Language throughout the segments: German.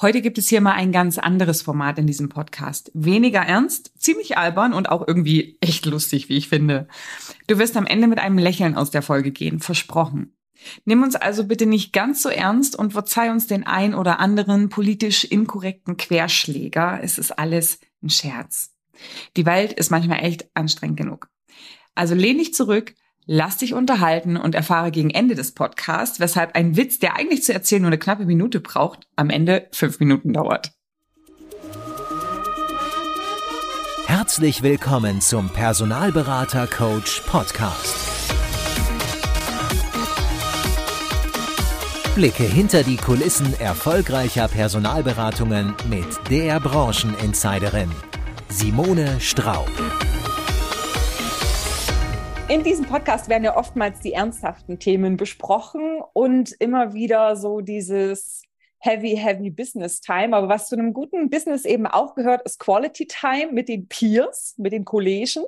Heute gibt es hier mal ein ganz anderes Format in diesem Podcast. Weniger ernst, ziemlich albern und auch irgendwie echt lustig, wie ich finde. Du wirst am Ende mit einem Lächeln aus der Folge gehen, versprochen. Nimm uns also bitte nicht ganz so ernst und verzeih uns den ein oder anderen politisch inkorrekten Querschläger. Es ist alles ein Scherz. Die Welt ist manchmal echt anstrengend genug. Also lehn dich zurück, lass dich unterhalten und erfahre gegen Ende des Podcasts, weshalb ein Witz, der eigentlich zu erzählen nur eine knappe Minute braucht, am Ende fünf Minuten dauert. Herzlich willkommen zum Personalberater Coach Podcast. Blicke hinter die Kulissen erfolgreicher Personalberatungen mit der Brancheninsiderin Simone Straub. In diesem Podcast werden ja oftmals die ernsthaften Themen besprochen und immer wieder so dieses heavy, heavy Business Time. Aber was zu einem guten Business eben auch gehört, ist Quality Time mit den Peers, mit den Kollegen.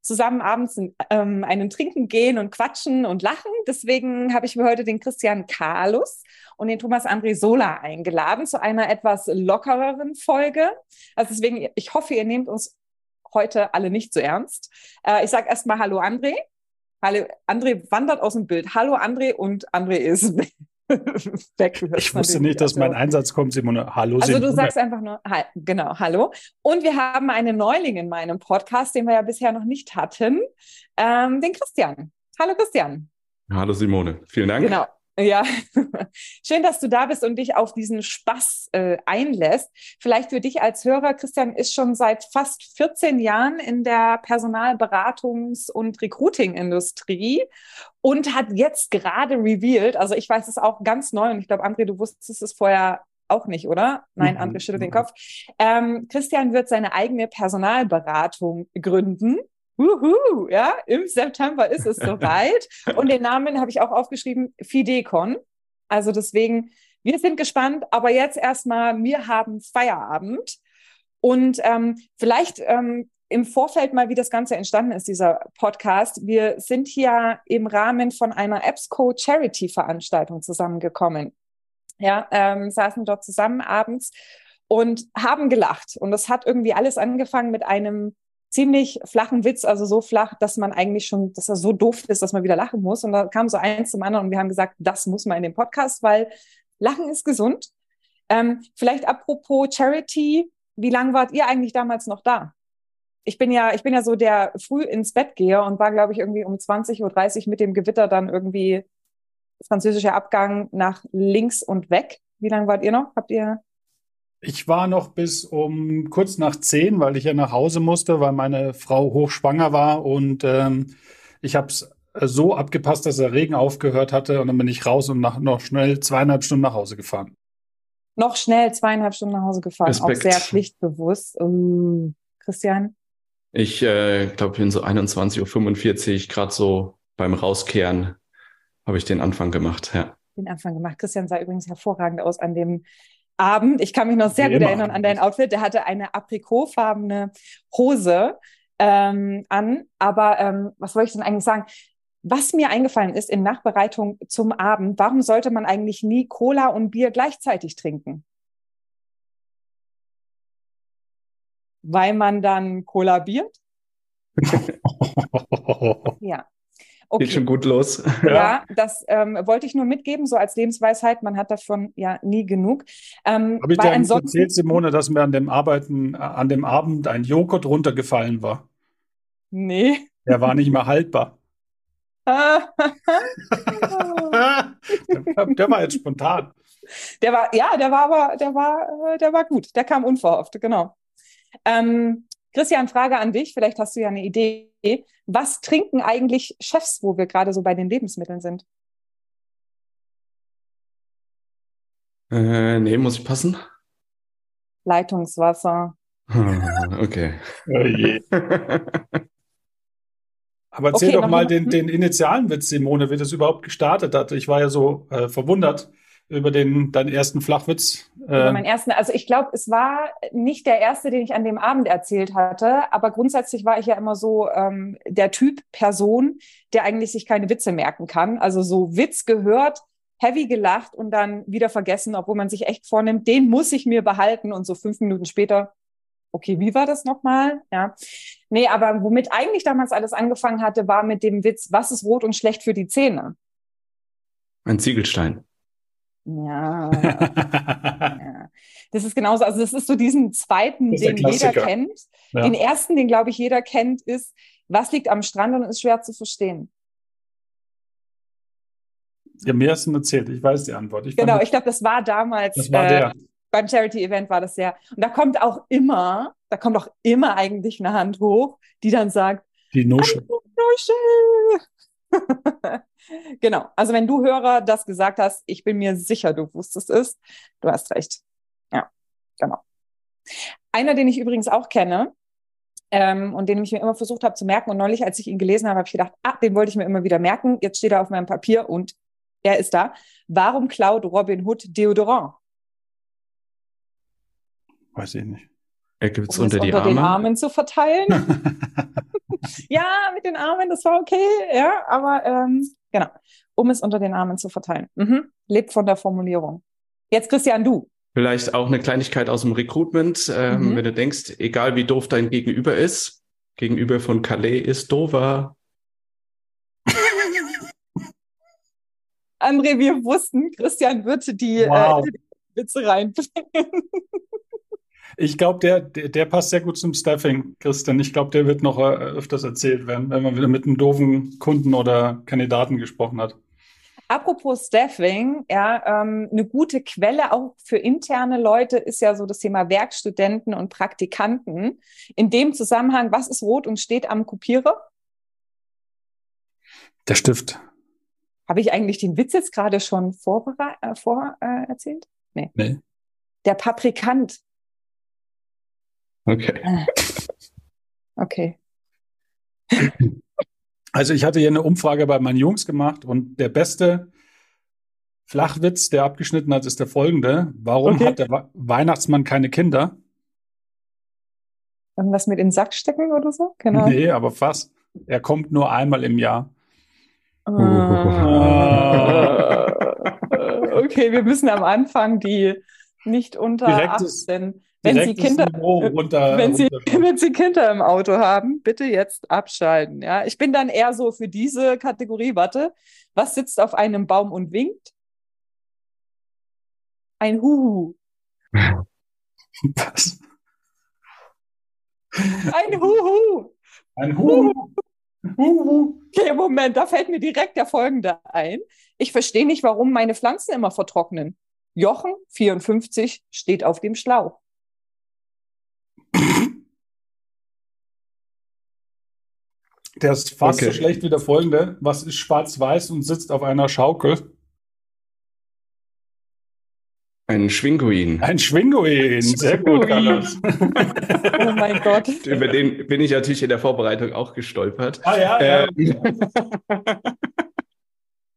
Zusammen abends ähm, einen trinken gehen und quatschen und lachen. Deswegen habe ich mir heute den Christian Carlos und den Thomas André Sola eingeladen zu einer etwas lockereren Folge. Also deswegen, ich hoffe, ihr nehmt uns heute alle nicht so ernst. Äh, ich sage erstmal Hallo André. Hallo, André wandert aus dem Bild. Hallo André und André ist weg. Ich wusste nicht, dass mein also Einsatz kommt, Simone. Hallo Also Simone. du sagst einfach nur, genau, hallo. Und wir haben einen Neuling in meinem Podcast, den wir ja bisher noch nicht hatten, ähm, den Christian. Hallo Christian. Hallo Simone, vielen Dank. Genau. Ja, schön, dass du da bist und dich auf diesen Spaß äh, einlässt. Vielleicht für dich als Hörer, Christian ist schon seit fast 14 Jahren in der Personalberatungs- und Recruiting-Industrie und hat jetzt gerade revealed, also ich weiß es auch ganz neu und ich glaube, André, du wusstest es vorher auch nicht, oder? Nein, mhm. André schüttelt den Kopf. Ähm, Christian wird seine eigene Personalberatung gründen Wuhu, ja, im September ist es soweit. Und den Namen habe ich auch aufgeschrieben, Fidecon. Also deswegen, wir sind gespannt, aber jetzt erstmal, wir haben Feierabend. Und ähm, vielleicht ähm, im Vorfeld mal, wie das Ganze entstanden ist, dieser Podcast. Wir sind hier im Rahmen von einer EBSCO Charity Veranstaltung zusammengekommen. Ja, ähm, saßen dort zusammen abends und haben gelacht. Und das hat irgendwie alles angefangen mit einem ziemlich flachen Witz, also so flach, dass man eigentlich schon, dass er so doof ist, dass man wieder lachen muss. Und da kam so eins zum anderen und wir haben gesagt, das muss man in dem Podcast, weil Lachen ist gesund. Ähm, vielleicht apropos Charity, wie lange wart ihr eigentlich damals noch da? Ich bin ja, ich bin ja so der früh ins Bett gehe und war, glaube ich, irgendwie um 20.30 Uhr mit dem Gewitter dann irgendwie französischer Abgang nach links und weg. Wie lange wart ihr noch? Habt ihr ich war noch bis um kurz nach zehn, weil ich ja nach Hause musste, weil meine Frau hochschwanger war und ähm, ich habe es so abgepasst, dass der Regen aufgehört hatte und dann bin ich raus und nach, noch schnell zweieinhalb Stunden nach Hause gefahren. Noch schnell zweieinhalb Stunden nach Hause gefahren, Respekt. auch sehr pflichtbewusst. Uh, Christian? Ich äh, glaube, in so 21.45 Uhr, gerade so beim Rauskehren, habe ich den Anfang gemacht, ja. Den Anfang gemacht. Christian sah übrigens hervorragend aus an dem Abend. Ich kann mich noch sehr Wie gut erinnern an dein Outfit. Der hatte eine aprikotfarbene Hose ähm, an. Aber ähm, was wollte ich denn eigentlich sagen? Was mir eingefallen ist in Nachbereitung zum Abend, warum sollte man eigentlich nie Cola und Bier gleichzeitig trinken? Weil man dann kollabiert? ja. Okay. Geht schon gut los. Ja, das ähm, wollte ich nur mitgeben, so als Lebensweisheit. Man hat davon ja nie genug. Ähm, Habe ich dir erzählt, Simone, dass mir an dem Arbeiten, äh, an dem Abend ein Joghurt runtergefallen war? Nee. Der war nicht mehr haltbar. der, der war jetzt spontan. Der war, ja, der war aber, der war, äh, der war gut. Der kam unverhofft, genau. Ähm, Christian, Frage an dich. Vielleicht hast du ja eine Idee. Was trinken eigentlich Chefs, wo wir gerade so bei den Lebensmitteln sind? Äh, nee, muss ich passen? Leitungswasser. okay. Oh. Aber erzähl okay, doch mal den, den initialen Witz, Simone, wie das überhaupt gestartet hat. Ich war ja so äh, verwundert über den deinen ersten Flachwitz? Über äh, meinen ersten, also ich glaube, es war nicht der erste, den ich an dem Abend erzählt hatte, aber grundsätzlich war ich ja immer so ähm, der Typ Person, der eigentlich sich keine Witze merken kann. Also so Witz gehört, heavy gelacht und dann wieder vergessen, obwohl man sich echt vornimmt, den muss ich mir behalten und so fünf Minuten später, okay, wie war das nochmal? Ja. Nee, aber womit eigentlich damals alles angefangen hatte, war mit dem Witz, was ist rot und schlecht für die Zähne? Ein Ziegelstein. Ja. ja. Das ist genauso, also das ist so diesen zweiten, den jeder kennt. Ja. Den ersten, den glaube ich jeder kennt, ist, was liegt am Strand und ist schwer zu verstehen. Ja, mir hast du erzählt, ich weiß die Antwort. Ich genau, ich glaube, das war damals. Das war der. Äh, beim Charity-Event war das sehr. Und da kommt auch immer, da kommt auch immer eigentlich eine Hand hoch, die dann sagt, die Nuschel. Genau. Also wenn du Hörer das gesagt hast, ich bin mir sicher, du wusstest es. Du hast recht. Ja, genau. Einer, den ich übrigens auch kenne, ähm, und den ich mir immer versucht habe zu merken. Und neulich, als ich ihn gelesen habe, habe ich gedacht, ah, den wollte ich mir immer wieder merken. Jetzt steht er auf meinem Papier und er ist da. Warum klaut Robin Hood Deodorant? Weiß ich nicht. Er gibt es unter, es die unter Arme. den Armen zu verteilen. ja, mit den Armen, das war okay, ja, aber ähm, genau, um es unter den Armen zu verteilen. Mhm. Lebt von der Formulierung. Jetzt Christian, du. Vielleicht auch eine Kleinigkeit aus dem Recruitment, ähm, mhm. wenn du denkst, egal wie doof dein Gegenüber ist, Gegenüber von Calais ist dover. André, wir wussten, Christian wird die, wow. äh, die Witze reinbringen. Ich glaube, der, der, der, passt sehr gut zum Staffing, Christian. Ich glaube, der wird noch äh, öfters erzählt werden, wenn man wieder mit einem doofen Kunden oder Kandidaten gesprochen hat. Apropos Staffing, ja, ähm, eine gute Quelle auch für interne Leute ist ja so das Thema Werkstudenten und Praktikanten. In dem Zusammenhang, was ist rot und steht am Kopierer? Der Stift. Habe ich eigentlich den Witz jetzt gerade schon vorerzählt? Äh, vor, äh, erzählt? nee. nee. Der Paprikant. Okay. Äh. Okay. Also ich hatte hier eine Umfrage bei meinen Jungs gemacht und der beste Flachwitz, der abgeschnitten hat, ist der folgende. Warum okay. hat der Weihnachtsmann keine Kinder? Irgendwas mit in den Sack stecken oder so? Genau. Nee, aber fast. Er kommt nur einmal im Jahr. Uh, okay, wir müssen am Anfang die nicht unter Direktes, 18 wenn Sie Kinder, runter, wenn, Sie, wenn Sie Kinder im Auto haben, bitte jetzt abschalten. Ja, ich bin dann eher so für diese Kategorie. Warte, was sitzt auf einem Baum und winkt? Ein Huhu. Was? Ein Huhu. Ein Huhu. Huhu. Okay, Moment, da fällt mir direkt der folgende ein. Ich verstehe nicht, warum meine Pflanzen immer vertrocknen. Jochen, 54, steht auf dem Schlauch. Der ist fast okay. so schlecht wie der folgende. Was ist schwarz-weiß und sitzt auf einer Schaukel? Ein Schwinguin. Ein Schwinguin. Sehr gut, Carlos. oh mein Gott. Über den bin ich natürlich in der Vorbereitung auch gestolpert. Ah ja, ja.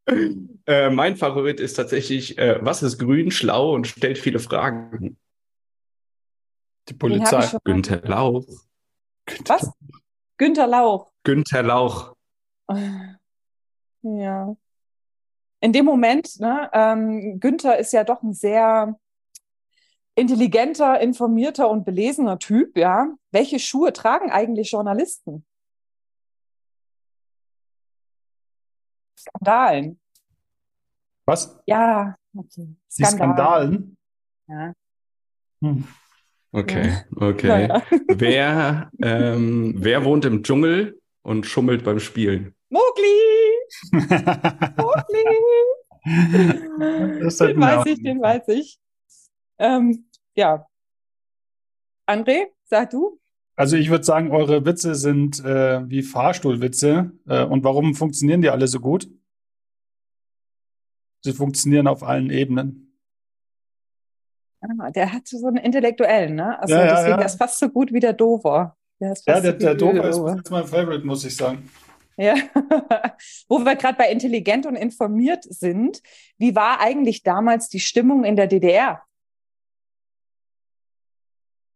Ähm, äh, mein Favorit ist tatsächlich, äh, was ist grün, schlau und stellt viele Fragen? Die Polizei. Günther Lauch. Günther. Was? Günther Lauch. Günther Lauch. Ja. In dem Moment, ne, ähm, Günther ist ja doch ein sehr intelligenter, informierter und belesener Typ, ja. Welche Schuhe tragen eigentlich Journalisten? Skandalen. Was? Ja, okay. Skandalen. Die Skandalen? Ja. Hm. Okay, okay. Ja. Wer, ähm, wer wohnt im Dschungel und schummelt beim Spielen? Mogli! Mogli! den weiß ich, den weiß ich. Ähm, ja. André, sag du? Also ich würde sagen, eure Witze sind äh, wie Fahrstuhlwitze. Äh, und warum funktionieren die alle so gut? Sie funktionieren auf allen Ebenen. Ah, der hat so einen intellektuellen, ne? Also ja, ja, deswegen, ja. der ist fast so gut wie der Dover. Der ja, der, der Dover ist, ist mein Favorite, muss ich sagen. Ja, wo wir gerade bei intelligent und informiert sind, wie war eigentlich damals die Stimmung in der DDR?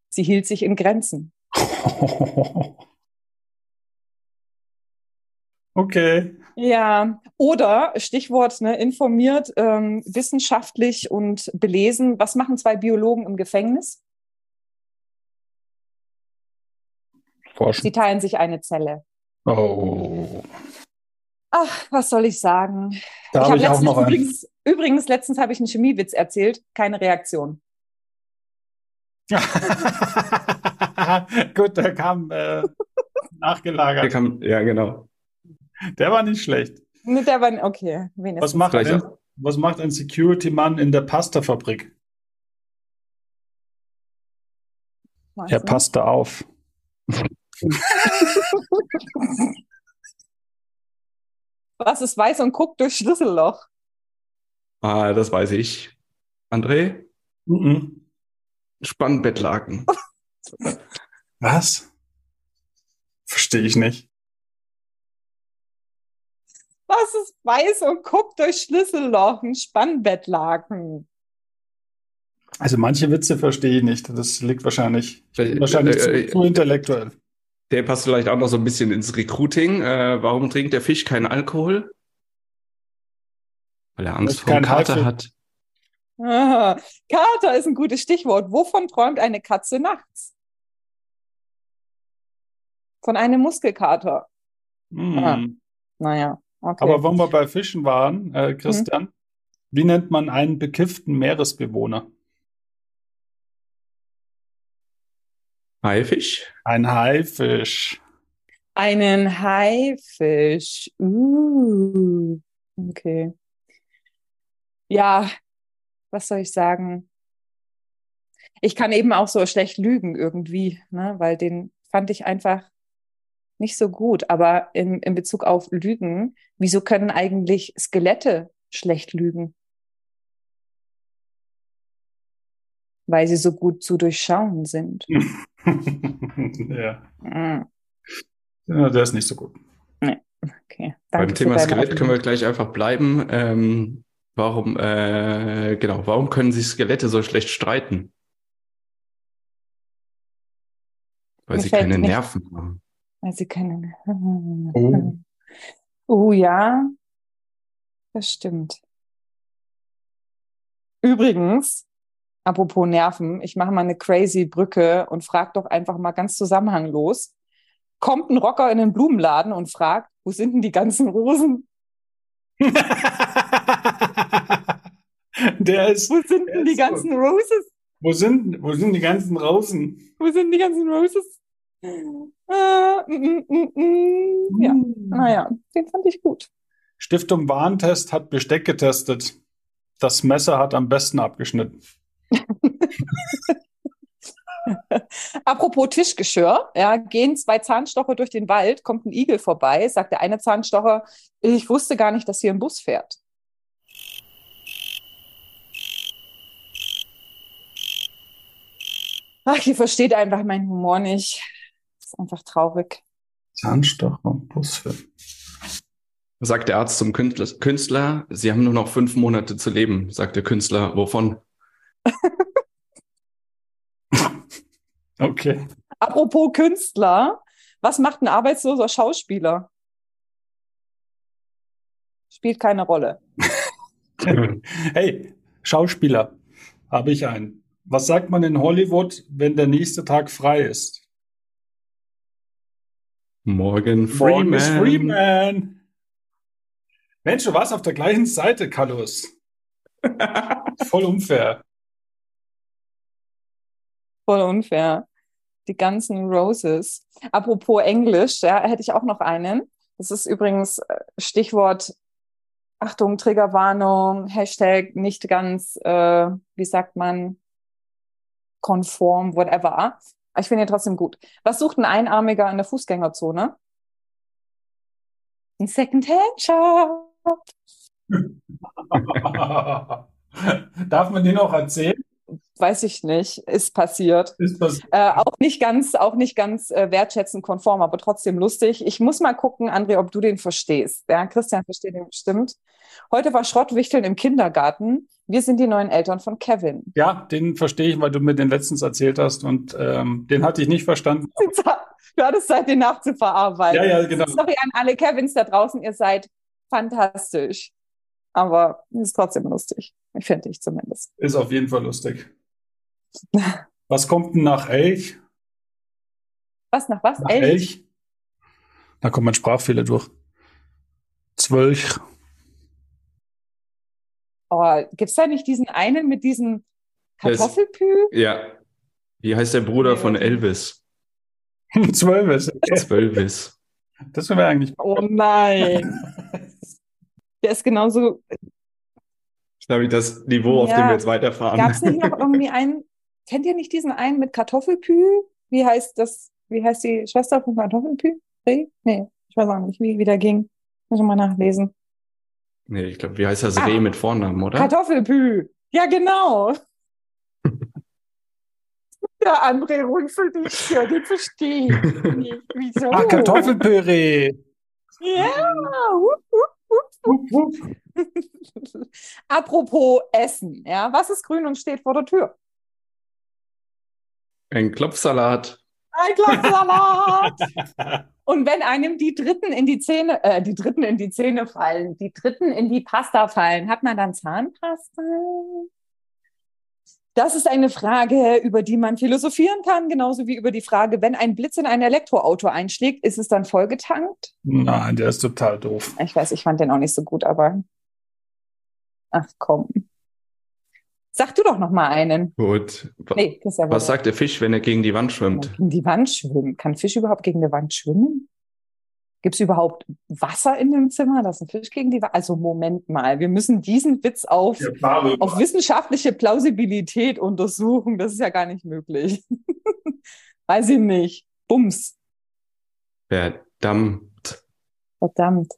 Sie hielt sich in Grenzen. okay. Ja, oder Stichwort ne, informiert, ähm, wissenschaftlich und belesen. Was machen zwei Biologen im Gefängnis? Forschen. Sie teilen sich eine Zelle. Oh. Ach, was soll ich sagen? Da ich habe auch letztens übrigens, übrigens, letztens habe ich einen Chemiewitz erzählt, keine Reaktion. Gut, der kam äh, Der nachgelagert. kam, ja, genau. Der war nicht schlecht. Mit der war, okay. Was macht, ein, was macht ein Security-Mann in der Pastafabrik? Er passte auf. Was ist weiß und guckt durch Schlüsselloch? Ah, das weiß ich. André? Mhm. Spannbettlaken. Was? Verstehe ich nicht. Was ist weiß und guckt durch Schlüsselloch? Ein Spannbettlaken. Also manche Witze verstehe ich nicht. Das liegt wahrscheinlich, Äh, wahrscheinlich äh, zu, zu intellektuell. Der passt vielleicht auch noch so ein bisschen ins Recruiting. Äh, warum trinkt der Fisch keinen Alkohol? Weil er Angst vor dem Kater Haifisch- hat. Ah, Kater ist ein gutes Stichwort. Wovon träumt eine Katze nachts? Von einem Muskelkater. Hm. Ah. Naja, okay. Aber wenn wir bei Fischen waren, äh, Christian, wie nennt man einen bekifften Meeresbewohner? Haifisch? Ein Haifisch. Einen Haifisch. Uh, okay. Ja, was soll ich sagen? Ich kann eben auch so schlecht lügen irgendwie, ne? Weil den fand ich einfach nicht so gut. Aber in, in Bezug auf Lügen, wieso können eigentlich Skelette schlecht lügen? Weil sie so gut zu durchschauen sind. ja. Mm, ja, der ist nicht so gut. Okay. Beim Danke für Thema Skelett können wir gleich einfach bleiben. Ähm, warum, äh, genau, warum können sich Skelette so schlecht streiten? Weil Mir sie keine nicht- Nerven haben. Weil sie können. Oh. Oh ja, das stimmt. Übrigens, apropos Nerven, ich mache mal eine crazy Brücke und frage doch einfach mal ganz zusammenhanglos. Kommt ein Rocker in den Blumenladen und fragt, wo sind denn die ganzen Rosen? Der ist, Wo sind denn die ganzen Roses? wo sind, wo sind die ganzen Rosen? Wo sind die ganzen Roses? Äh, mm, mm, mm, ja, naja, den fand ich gut. Stiftung Warentest hat Besteck getestet. Das Messer hat am besten abgeschnitten. Apropos Tischgeschirr, ja, gehen zwei Zahnstocher durch den Wald, kommt ein Igel vorbei, sagt der eine Zahnstocher, ich wusste gar nicht, dass hier ein Bus fährt. Ach, ihr versteht einfach meinen Humor nicht. Ist einfach traurig. Zahnstocher und Busfilm. Sagt der Arzt zum Künstler, Sie haben nur noch fünf Monate zu leben. Sagt der Künstler, wovon? Okay. Apropos Künstler, was macht ein arbeitsloser Schauspieler? Spielt keine Rolle. Hey, Schauspieler, habe ich einen. Was sagt man in Hollywood, wenn der nächste Tag frei ist? Morgan Morgan Freeman. Freeman. Mensch, du warst auf der gleichen Seite, Carlos. Voll unfair. Voll unfair. Die ganzen Roses. Apropos Englisch, ja, hätte ich auch noch einen. Das ist übrigens äh, Stichwort, Achtung, Triggerwarnung, Hashtag nicht ganz, äh, wie sagt man, konform, whatever. Ich finde ihn trotzdem gut. Was sucht ein Einarmiger in der Fußgängerzone? Ein Secondhand-Shop. Darf man den auch erzählen? Weiß ich nicht, ist passiert. Ist das Äh, auch nicht ganz, auch nicht ganz äh, wertschätzend konform, aber trotzdem lustig. Ich muss mal gucken, André, ob du den verstehst. Ja, Christian versteht den bestimmt. Heute war Schrottwichteln im Kindergarten. Wir sind die neuen Eltern von Kevin. Ja, den verstehe ich, weil du mir den letztens erzählt hast und ähm, den hatte ich nicht verstanden. Du hattest Zeit, den nachzuverarbeiten. Ja, ja, genau. Sorry an alle Kevins da draußen, ihr seid fantastisch. Aber ist trotzdem lustig. Finde ich zumindest. Ist auf jeden Fall lustig. Was kommt denn nach Elch? Was, nach was? Nach Elch? Elch? Da kommt mein Sprachfehler durch. Zwölch. Oh, gibt's da nicht diesen einen mit diesem Kartoffelpü? ja. Wie heißt der Bruder von Elvis? Zwölvis. Zwölvis. Das wäre eigentlich. Oh nein. der ist genauso. Ich glaube, das Niveau, auf dem wir jetzt weiterfahren. Gab es nicht noch irgendwie einen, kennt ihr nicht diesen einen mit Kartoffelpü? Wie heißt das, wie heißt die Schwester von Kartoffelpü? Nee, ich weiß auch nicht, wie, wie der ging. Muss ich mal nachlesen. Nee, ich glaube, wie heißt das ah, Reh mit Vornamen, oder? Kartoffelpü. Ja, genau. Der André runzelt die Stirn, den verstehe ich nicht. Wieso? Ach, Kartoffelpüree. Ja. Apropos Essen, ja, was ist grün und steht vor der Tür? Ein Klopfsalat. Ein Klopfsalat. und wenn einem die Dritten in die Zähne, äh, die Dritten in die Zähne fallen, die Dritten in die Pasta fallen, hat man dann Zahnpasta? Das ist eine Frage, über die man philosophieren kann, genauso wie über die Frage, wenn ein Blitz in ein Elektroauto einschlägt, ist es dann vollgetankt? Nein, der ist total doof. Ich weiß, ich fand den auch nicht so gut, aber ach komm. Sag du doch noch mal einen. Gut. Nee, ja Was sagt der Fisch, wenn er gegen die Wand schwimmt? Gegen die Wand schwimmen. Kann Fisch überhaupt gegen die Wand schwimmen? Gibt es überhaupt Wasser in dem Zimmer, dass ein Fisch gegen die Wand? Also Moment mal, wir müssen diesen Witz auf, ja, auf wissenschaftliche Plausibilität untersuchen. Das ist ja gar nicht möglich. Weiß ich nicht. Bums. Verdammt. Verdammt.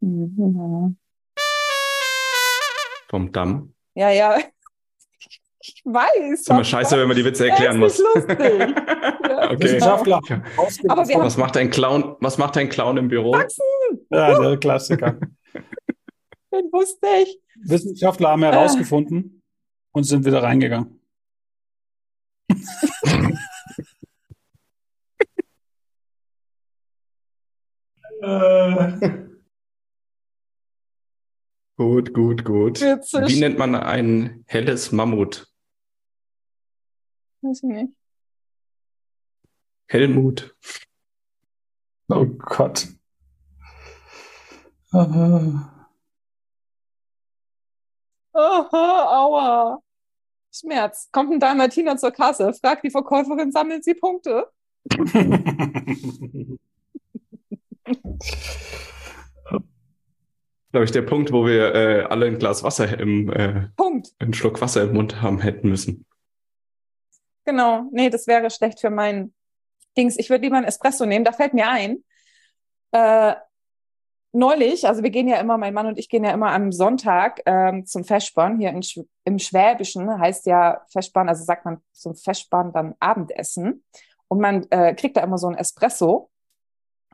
Mhm. Vom Damm? Ja, ja. Ich weiß. Ist immer scheiße, wenn man die Witze erklären muss. lustig. ja, okay. Wissenschaftler. Aber wir was macht ein Clown? Was macht ein Clown im Büro? Wachsen. Ja, der Klassiker. Den wusste ich. Wissenschaftler haben herausgefunden äh. und sind wieder reingegangen. Gut, gut, gut. Witzig. Wie nennt man ein helles Mammut? Weiß ich nicht. Helmut. Oh Gott. Aha. Aha, aua. Schmerz. Kommt ein Dalmatiner zur Kasse, fragt die Verkäuferin, sammelt sie Punkte? glaube ich, der Punkt, wo wir äh, alle ein Glas Wasser im äh, Punkt. einen Schluck Wasser im Mund haben hätten müssen. Genau, nee, das wäre schlecht für meinen Dings. Ich würde lieber einen Espresso nehmen. Da fällt mir ein. Äh, neulich, also wir gehen ja immer, mein Mann und ich gehen ja immer am Sonntag ähm, zum Festbahn hier in, im Schwäbischen, heißt ja Festbahn, also sagt man zum Festbahn dann Abendessen. Und man äh, kriegt da immer so ein Espresso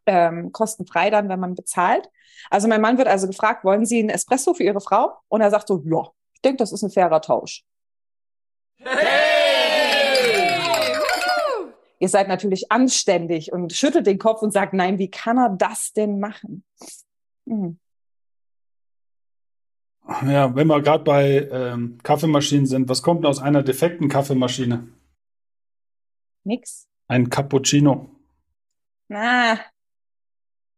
ähm, kostenfrei dann, wenn man bezahlt. Also mein Mann wird also gefragt, wollen Sie einen Espresso für Ihre Frau? Und er sagt so, ja, ich denke, das ist ein fairer Tausch. Hey! Ihr seid natürlich anständig und schüttelt den Kopf und sagt, nein, wie kann er das denn machen? Hm. Ja, wenn wir gerade bei ähm, Kaffeemaschinen sind, was kommt aus einer defekten Kaffeemaschine? Nix. Ein Cappuccino. Na,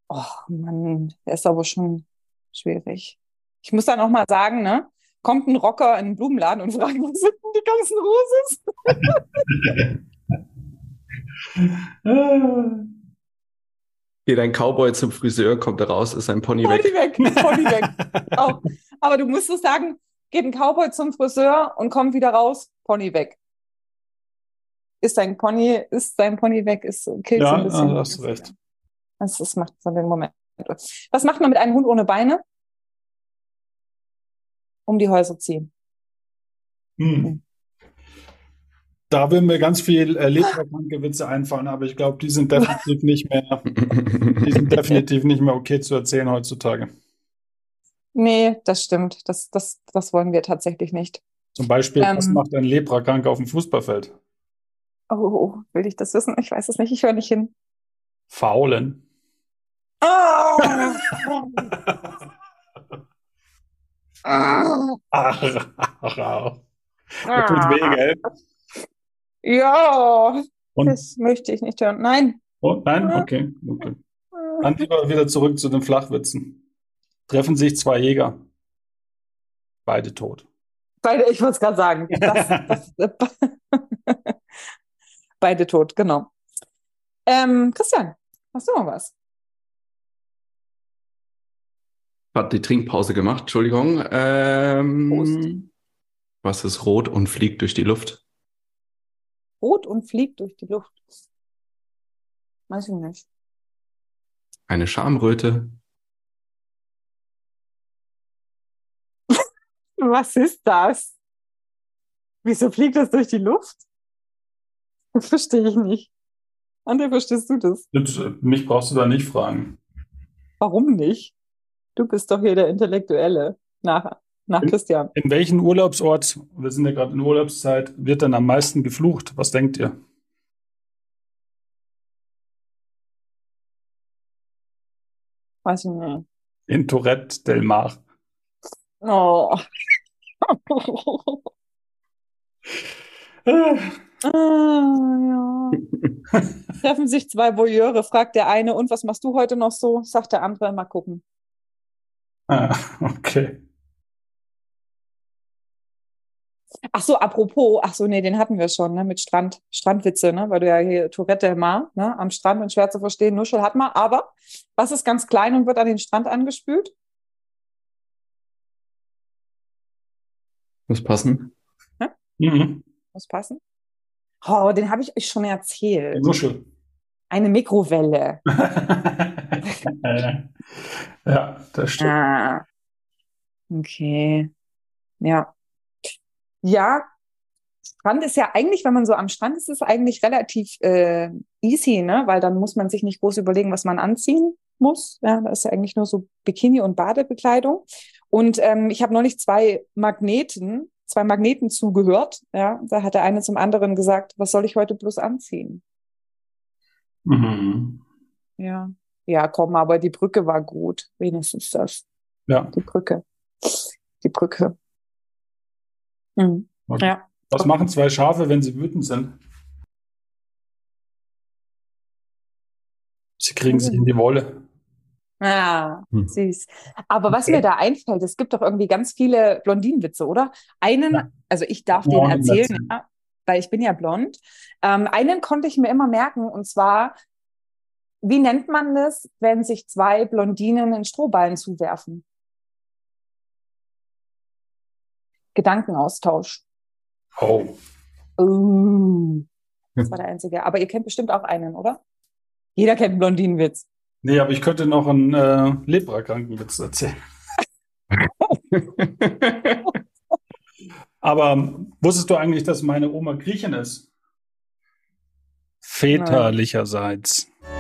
Oh Mann, der ist aber schon schwierig. Ich muss dann auch mal sagen, ne? Kommt ein Rocker in den Blumenladen und fragt, wo sind denn die ganzen Roses? Geht ein Cowboy zum Friseur, kommt er raus, ist ein Pony, Pony weg. weg. Pony weg. Auch. Aber du musst es sagen, geht ein Cowboy zum Friseur und kommt wieder raus, Pony weg. Ist dein Pony, ist dein Pony weg, ist killt ja, ein bisschen. Ja, hast recht. Das, das macht so den Moment. Was macht man mit einem Hund ohne Beine? Um die Häuser ziehen. Hm. Da würden mir ganz viel äh, leberkranke Witze einfallen, aber ich glaube, die sind definitiv nicht mehr, die sind definitiv nicht mehr okay zu erzählen heutzutage. Nee, das stimmt. Das, das, das wollen wir tatsächlich nicht. Zum Beispiel, ähm, was macht ein Leprakranker auf dem Fußballfeld? Oh, will ich das wissen? Ich weiß es nicht. Ich höre nicht hin. Faulen. Oh! Ach, ach, ach. Das tut weh, gell? Ja, Und, das möchte ich nicht hören. Nein. oh, nein? Okay, okay. Dann lieber wieder zurück zu den Flachwitzen. Treffen sich zwei Jäger. Beide tot. Beide, ich wollte es gerade sagen. Das, das, beide tot, genau. Ähm, Christian, hast du noch was? Hat die Trinkpause gemacht, Entschuldigung. Ähm, Prost. was ist rot und fliegt durch die Luft? Rot und fliegt durch die Luft. Weiß ich nicht. Eine Schamröte. Was ist das? Wieso fliegt das durch die Luft? Das verstehe ich nicht. André, verstehst du das? Mich brauchst du da nicht fragen. Warum nicht? Du bist doch hier der Intellektuelle nach, nach Christian. In welchem Urlaubsort, wir sind ja gerade in Urlaubszeit, wird dann am meisten geflucht? Was denkt ihr? Weiß ich nicht. In Tourette del Mar. Oh. Ah, ja. Treffen sich zwei Voyeure, fragt der eine, und was machst du heute noch so? Sagt der andere, mal gucken. ah, okay. Ach so, apropos, ach so, nee, den hatten wir schon, ne, mit Strand, Strandwitze, ne, weil du ja hier Tourette Mar, ne, am Strand und schwer zu verstehen, Nuschel hat man, aber was ist ganz klein und wird an den Strand angespült? Muss passen. Mhm. Muss passen. Oh, den habe ich euch schon erzählt. Muschel. Eine Mikrowelle. ja, das stimmt. Ah. Okay. Ja. Ja, Strand ist ja eigentlich, wenn man so am Strand ist, ist eigentlich relativ äh, easy, ne? Weil dann muss man sich nicht groß überlegen, was man anziehen muss. Ja, da ist ja eigentlich nur so Bikini und Badebekleidung. Und ähm, ich habe neulich zwei Magneten, zwei Magneten zugehört. Ja, da hat der eine zum anderen gesagt, was soll ich heute bloß anziehen? Mhm. Ja. Ja, komm, aber die Brücke war gut. Wenigstens das. Ja. Die Brücke. Die Brücke. Mhm. Okay. Ja. Was machen zwei Schafe, wenn sie wütend sind? Sie kriegen sich in die Wolle. Ah, Hm. süß. Aber was mir da einfällt, es gibt doch irgendwie ganz viele Blondinenwitze, oder? Einen, Ja. also ich darf Ja, den erzählen, ja, weil ich bin ja blond. Ähm, einen konnte ich mir immer merken, und zwar, wie nennt man das, wenn sich zwei Blondinen einen Strohballen zuwerfen? Gedankenaustausch. Oh. Oh, das war der einzige. Aber ihr kennt bestimmt auch einen, oder? Jeder kennt einen Blondinenwitz. Nee, aber ich könnte noch einen äh, Leprakrankenwitz erzählen. Aber ähm, wusstest du eigentlich, dass meine Oma Griechin ist? Väterlicherseits. Den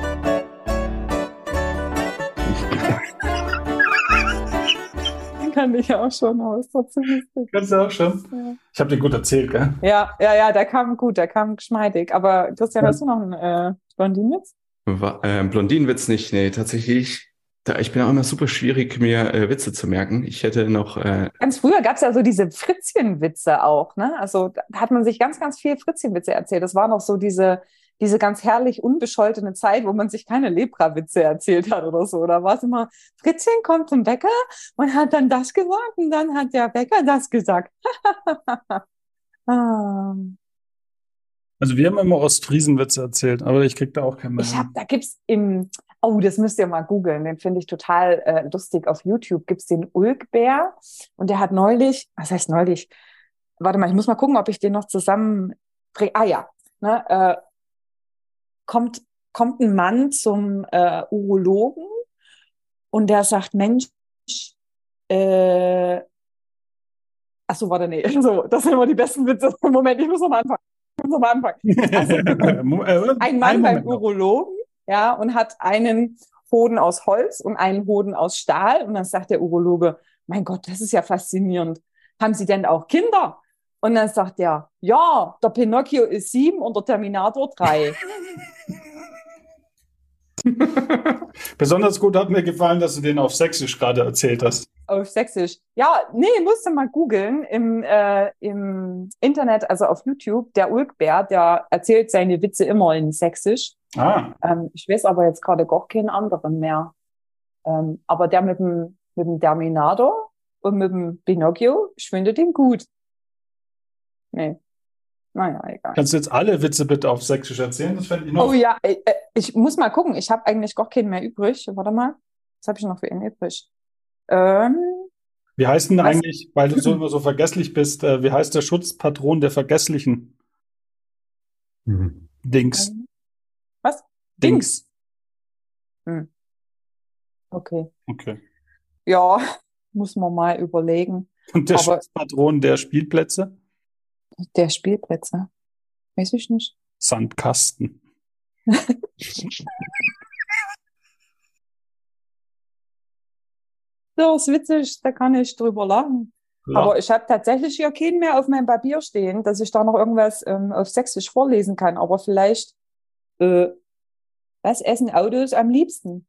kannte ich auch schon, aber ist trotzdem lustig. Kannst du auch schon? Ja. Ich habe dir gut erzählt, gell? Ja, ja, ja, der kam gut, der kam geschmeidig. Aber Christian, Ja. hast du noch einen äh, Blondinenwitz? Äh, Blondinenwitz nicht, nee, tatsächlich. Da, ich bin auch immer super schwierig, mir äh, Witze zu merken. Ich hätte noch, äh, Ganz früher gab es ja so diese Fritzchenwitze auch, ne? Also da hat man sich ganz, ganz viel Fritzchenwitze erzählt. Das war noch so diese, diese ganz herrlich unbescholtene Zeit, wo man sich keine Lepra-Witze erzählt hat oder so. Da war es immer, Fritzchen kommt zum Bäcker und hat dann das gesagt und dann hat der Bäcker das gesagt. ah. Also wir haben immer Ostfriesenwitze erzählt, aber ich krieg da auch keinen mehr. Ich hab, da gibt's im, oh, das müsst ihr mal googeln, den finde ich total äh, lustig. Auf YouTube gibt's den Ulkbär und der hat neulich, was heißt neulich? Warte mal, ich muss mal gucken, ob ich den noch zusammenbringe. Ah ja, ne, äh, kommt, kommt ein Mann zum äh, Urologen und der sagt, Mensch, äh, ach so, warte, nee, so, das sind immer die besten Witze. Moment, ich muss noch mal anfangen. Ich muss noch mal anfangen. Mo- äh, ein Mann beim. Urologen, ja, und hat einen Hoden aus Holz und einen Hoden aus Stahl. Und dann sagt der Urologe, mein Gott, das ist ja faszinierend. Haben Sie denn auch Kinder? Und dann sagt er, ja, der Pinocchio ist sieben und der Terminator drei. Besonders gut hat mir gefallen, dass du den auf Sächsisch gerade erzählt hast. auf Sächsisch. Ja, nee, musst du mal googeln im, äh, im Internet, also auf YouTube. Der Ulkbär, der erzählt seine Witze immer in Sächsisch. Ah, Ähm, ich weiß aber jetzt gerade gar keinen anderen mehr. Ähm, aber der mit dem, mit dem Terminator und mit dem Pinocchio, ich finde den gut. Nee. Naja, egal. kannst du jetzt alle Witze bitte auf Sächsisch erzählen? Das fände ich noch. Oh ja, äh, äh, ich muss mal gucken. Ich habe eigentlich gar keinen mehr übrig. Warte mal. Was habe ich noch für ihn übrig? Ähm, Wie heißt denn Was? eigentlich, weil du so immer so vergesslich bist, äh, wie heißt der Schutzpatron der Vergesslichen? Mhm. Dings. ähm, was? Dings. Hm. Okay. Okay. Ja, muss man mal überlegen. Und der Aber- Schutzpatron der Spielplätze? Der Spielplätze. Weiß ich nicht. Sandkasten. Das ist witzig, da kann ich drüber lachen. Ja. Aber ich habe tatsächlich hier keinen mehr auf meinem Papier stehen, dass ich da noch irgendwas ähm, auf Sächsisch vorlesen kann. Aber vielleicht, äh, was essen Autos am liebsten?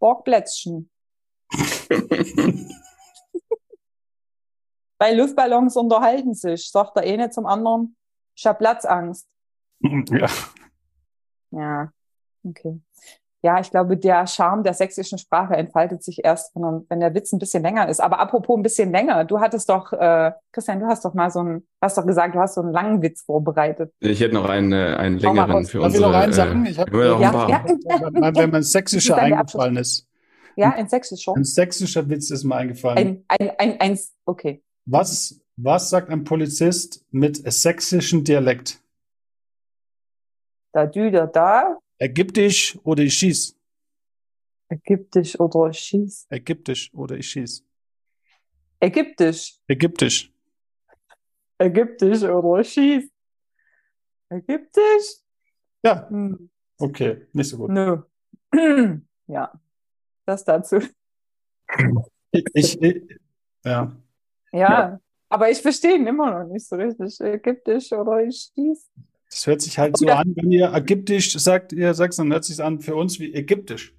Borgplätzchen. Bei Luftballons unterhalten sich, sagt der eine zum anderen, ich hab Platzangst. ja. Ja, okay. Ja, ich glaube, der Charme der sächsischen Sprache entfaltet sich erst, wenn, er- wenn der Witz ein bisschen länger ist. Aber apropos ein bisschen länger, du hattest doch, äh, Christian, du hast doch mal so einen, hast doch gesagt, du hast so einen langen Witz vorbereitet. Ich hätte noch einen, äh, einen längeren für Darf ich noch einen sagen? äh, Ich hab- wir haben noch Ja, ein paar. ja, Wenn, ein sächsischer eingefallen ist. ja, in Sächsisch schon. Ein sächsischer Witz ist mir eingefallen. Ein, ein, ein, eins, okay. Was, was sagt ein Polizist mit sächsischem Dialekt? Da, du, da, Ergib dich oder ich schieß. ägyptisch oder schieß. Ergib dich oder ich schieß. Ägyptisch, Ergib dich. ägyptisch oder schieß. Ägyptisch? Ja, Hm. okay, nicht so gut. Nö. ja, das dazu. Ich, ich, ja, Ja, aber ich verstehe ihn immer noch nicht so richtig. Ägyptisch oder ich schieß. das hört sich halt so Ja. an, wenn ihr ägyptisch sagt, ihr sagt, dann hört sich an für uns wie ägyptisch.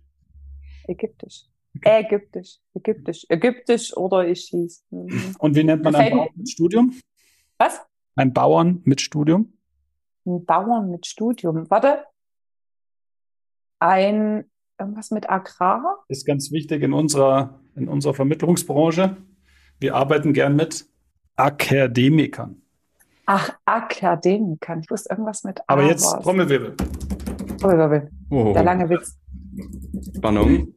Ägyptisch. Ägyptisch. Ägyptisch. Ägyptisch oder ich schieß. Und wie nennt man einen Bauern mit Studium? Was? Ein Bauern mit Studium? Ein Bauern mit Studium. Warte. Ein, irgendwas mit Agrar? Ist ganz wichtig in unserer, in unserer Vermittlungsbranche. Wir arbeiten gern mit Akademikern. Ach, Akademikern. Ich wusste irgendwas mit A. Aber jetzt. Trommelwirbel. Trommelwirbel. Oh, Der lange Witz. Spannung.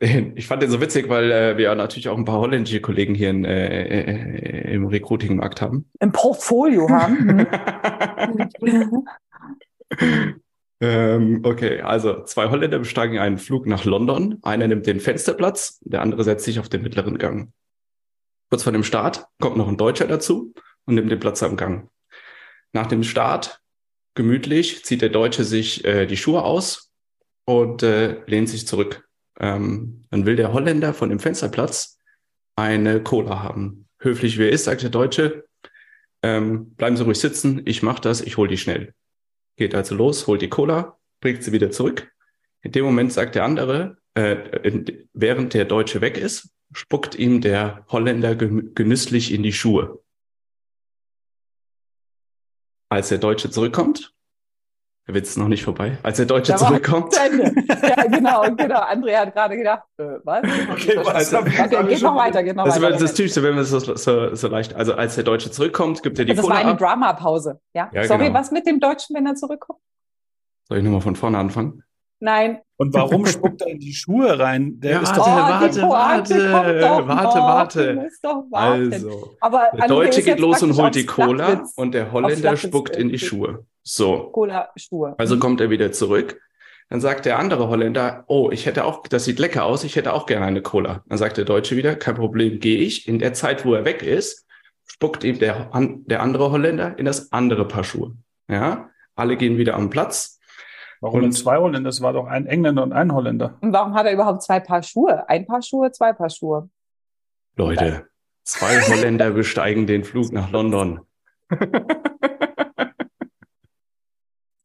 Ich fand den so witzig, weil äh, wir ja natürlich auch ein paar holländische Kollegen hier in, äh, äh, im Recruiting-Markt haben. Im Portfolio haben. Hm? ähm, okay, also zwei Holländer besteigen einen Flug nach London. Einer nimmt den Fensterplatz, der andere setzt sich auf den mittleren Gang. Kurz vor dem Start kommt noch ein Deutscher dazu und nimmt den Platz am Gang. Nach dem Start, gemütlich, zieht der Deutsche sich äh, die Schuhe aus und äh, lehnt sich zurück. Ähm, dann will der Holländer von dem Fensterplatz eine Cola haben. Höflich wie er ist, sagt der Deutsche, ähm, bleiben Sie ruhig sitzen, ich mache das, ich hol die schnell. Geht also los, holt die Cola, bringt sie wieder zurück. In dem Moment sagt der andere, äh, während der Deutsche weg ist, spuckt ihm der Holländer genüsslich in die Schuhe. Als der Deutsche zurückkommt, der Witz ist noch nicht vorbei, als der Deutsche Da zurückkommt. Ja, genau, genau. Andrea hat gerade gedacht, äh, was? Okay, was? Also, Warte, geht noch weiter, geht noch das weiter. ist das Typischste, wenn man es so, so, so leicht. Also als der Deutsche zurückkommt, gibt er die das war eine. Drama-Pause. Ja? Ja, Sorry, genau. was mit dem Deutschen, wenn er zurückkommt? Soll ich nochmal von vorne anfangen? Nein. Und warum spuckt er in die Schuhe rein? Der Ja, ist warte, doch, warte, Pointe warte, warte, warte. Warten. Also, Aber der Deutsche geht los und holt die Cola und der Holländer spuckt in die. Schuhe. So, Cola-Schuhe. also kommt er wieder zurück. Dann sagt der andere Holländer, oh, ich hätte auch, das sieht lecker aus, ich hätte auch gerne eine Cola. Dann sagt der Deutsche wieder, kein Problem, gehe ich. In der Zeit, wo er weg ist, spuckt ihm der, der andere Holländer in das andere Paar Schuhe. Ja, alle gehen wieder am Platz. Warum Und- zwei Holländer? Es war doch ein Engländer und ein Holländer. Und warum hat er überhaupt zwei Paar Schuhe? Ein Paar Schuhe, zwei Paar Schuhe. Leute, zwei Holländer besteigen den Flug nach London.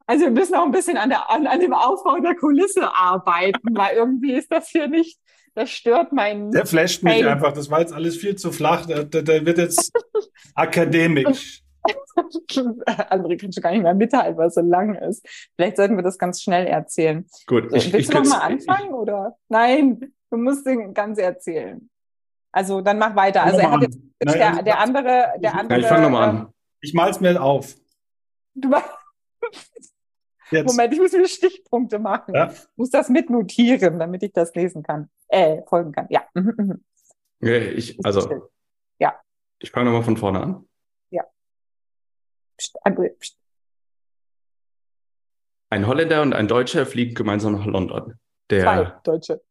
Also wir müssen auch ein bisschen an, der, an, an dem Aufbau der Kulisse arbeiten, weil irgendwie ist das hier nicht, das stört meinen. Der flasht mich einfach. Das war jetzt alles viel zu flach. Der, der, der wird jetzt akademisch. André kann schon gar nicht mehr mitteilen, weil es so lang ist. Vielleicht sollten wir das ganz schnell erzählen. Gut. So, Ich, willst ich du noch mal kann's- anfangen oder? Nein, du musst den ganz erzählen. Also dann mach weiter. Also er hat jetzt Naja, der, der andere, der ich- andere. Ich fange nochmal ähm, an. Ich mal's mir auf. Du, Jetzt. Moment, ich muss mir Stichpunkte machen. Ja. Ich muss das mitnotieren, damit ich das lesen kann. Äh, folgen kann. Ja. Mhm, mhm. Okay, ich, also. Ja. ich fange nochmal von vorne an. Psst. Ein Holländer und ein Deutscher fliegen gemeinsam nach London. Zwei Der, Deutsche.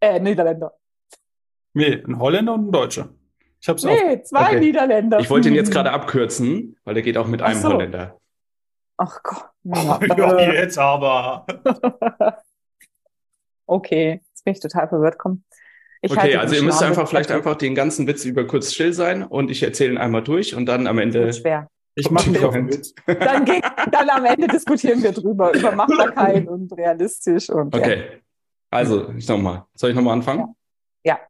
Äh, Niederländer. Nee, ein Holländer und ein Deutscher. Ich hab's auf. Nee, zwei Okay. Niederländer. ich wollte ihn jetzt Hm. gerade abkürzen, weil der geht auch mit Ach einem so. Holländer. Ach Gott. Oh, ja, jetzt aber. okay, jetzt bin ich total verwirrt. Komm. Ich Okay, also ihr müsst einfach vielleicht einfach den ganzen Witz über kurz still sein und ich erzähle ihn einmal durch und dann am Ende. wird schwer. Ich mache mich auf den Witz. Dann, geht, dann am Ende diskutieren wir drüber, über Machbarkeit und realistisch und ja. Okay. Also, ich nochmal. Soll ich nochmal anfangen? Ja.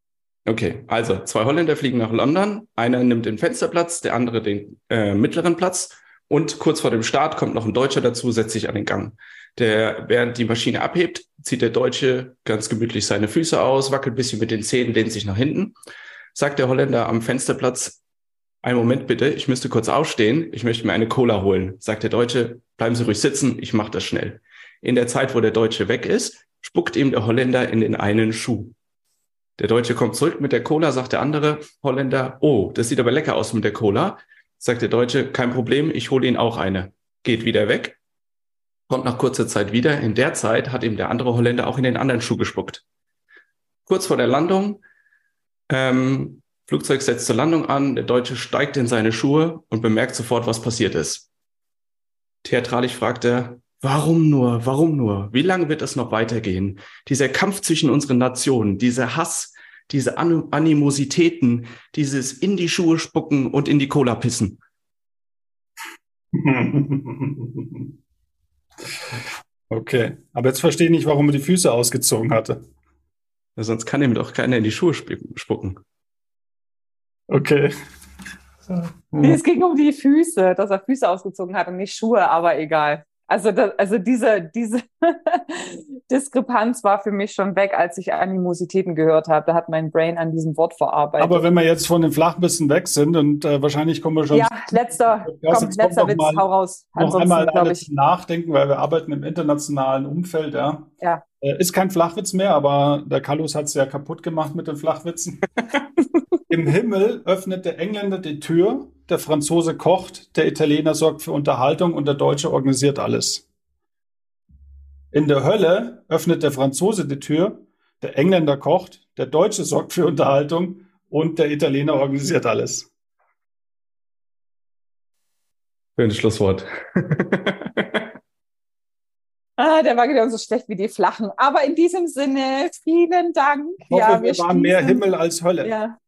Okay, also zwei Holländer fliegen nach London. Einer nimmt den Fensterplatz, der andere den äh, mittleren Platz. Und kurz vor dem Start kommt noch ein Deutscher dazu, setzt sich an den Gang. Der, während die Maschine abhebt, zieht der Deutsche ganz gemütlich seine Füße aus, wackelt ein bisschen mit den Zähnen, lehnt sich nach hinten. Sagt der Holländer am Fensterplatz, einen Moment bitte, ich müsste kurz aufstehen, ich möchte mir eine Cola holen. Sagt der Deutsche, bleiben Sie ruhig sitzen, ich mache das schnell. In der Zeit, wo der Deutsche weg ist, spuckt ihm der Holländer in den einen Schuh. Der Deutsche kommt zurück mit der Cola, sagt der andere Holländer, oh, das sieht aber lecker aus mit der Cola. Sagt der Deutsche, kein Problem, ich hole Ihnen auch eine. Geht wieder weg, kommt nach kurzer Zeit wieder. In der Zeit hat ihm der andere Holländer auch in den anderen Schuh gespuckt. Kurz vor der Landung, ähm, Flugzeug setzt zur Landung an, der Deutsche steigt in seine Schuhe und bemerkt sofort, was passiert ist. Theatralisch fragt er, warum nur, warum nur? Wie lange wird es noch weitergehen? Dieser Kampf zwischen unseren Nationen, dieser Hass, diese An Animositäten, dieses in die Schuhe spucken und in die Cola pissen. Okay, aber jetzt verstehe ich nicht, warum er die Füße ausgezogen hatte. Sonst kann ihm doch keiner in die Schuhe sp spucken. Okay. Nee, es ging um die Füße, dass er Füße ausgezogen hat und nicht Schuhe, aber egal. Also, das, also diese, diese Diskrepanz war für mich schon weg, als ich Animositäten gehört habe. Da hat mein Brain an diesem Wort verarbeitet. Aber wenn wir jetzt von den Flachbissen weg sind und äh, wahrscheinlich kommen wir schon ja, letzter, Lass komm, letzter noch Witz, mal- hau raus. noch Ansonsten, einmal glaube alle ich, Nachdenken, weil wir arbeiten im internationalen Umfeld, ja. Ja. Äh, Ist kein Flachwitz mehr, aber der Carlos hat es ja kaputt gemacht mit den Flachwitzen. Im Himmel öffnet der Engländer die Tür, der Franzose kocht, der Italiener sorgt für Unterhaltung und der Deutsche organisiert alles. In der Hölle öffnet der Franzose die Tür, der Engländer kocht, der Deutsche sorgt für Unterhaltung und der Italiener organisiert alles. Schönes Schlusswort. ah, der war genauso schlecht wie die Flachen. Aber in diesem Sinne, vielen Dank. Ich hoffe, ja, wir waren mehr Himmel als Hölle. Ja,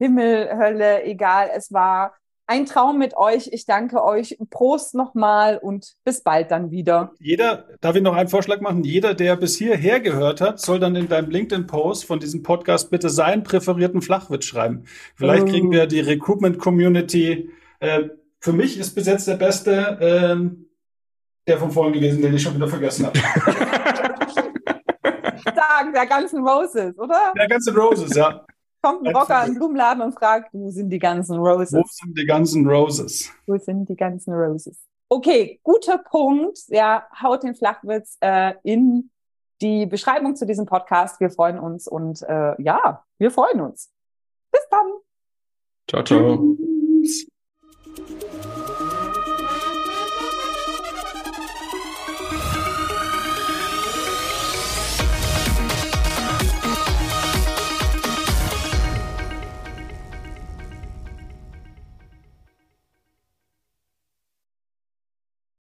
Himmel, Hölle, egal. Es war ein Traum mit euch. Ich danke euch. Prost nochmal und bis bald dann wieder. Jeder, darf ich noch einen Vorschlag machen? Jeder, der bis hierher gehört hat, soll dann in deinem LinkedIn-Post von diesem Podcast bitte seinen präferierten Flachwitz schreiben. Vielleicht Oh. kriegen wir die Recruitment-Community. Äh, für mich ist bis jetzt der beste ähm, der von vorhin gewesen, den ich schon wieder vergessen habe. Sagen der ganzen Roses, oder? der ganze Roses, ja. Kommt ein Rocker in den Blumenladen und fragt, wo sind die ganzen Roses? Wo sind die ganzen Roses? Wo sind die ganzen Roses? Okay, guter Punkt. Ja, haut den Flachwitz äh, in die Beschreibung zu diesem Podcast. Wir freuen uns und äh, ja, wir freuen uns. Bis dann. ciao, ciao. Tschüss.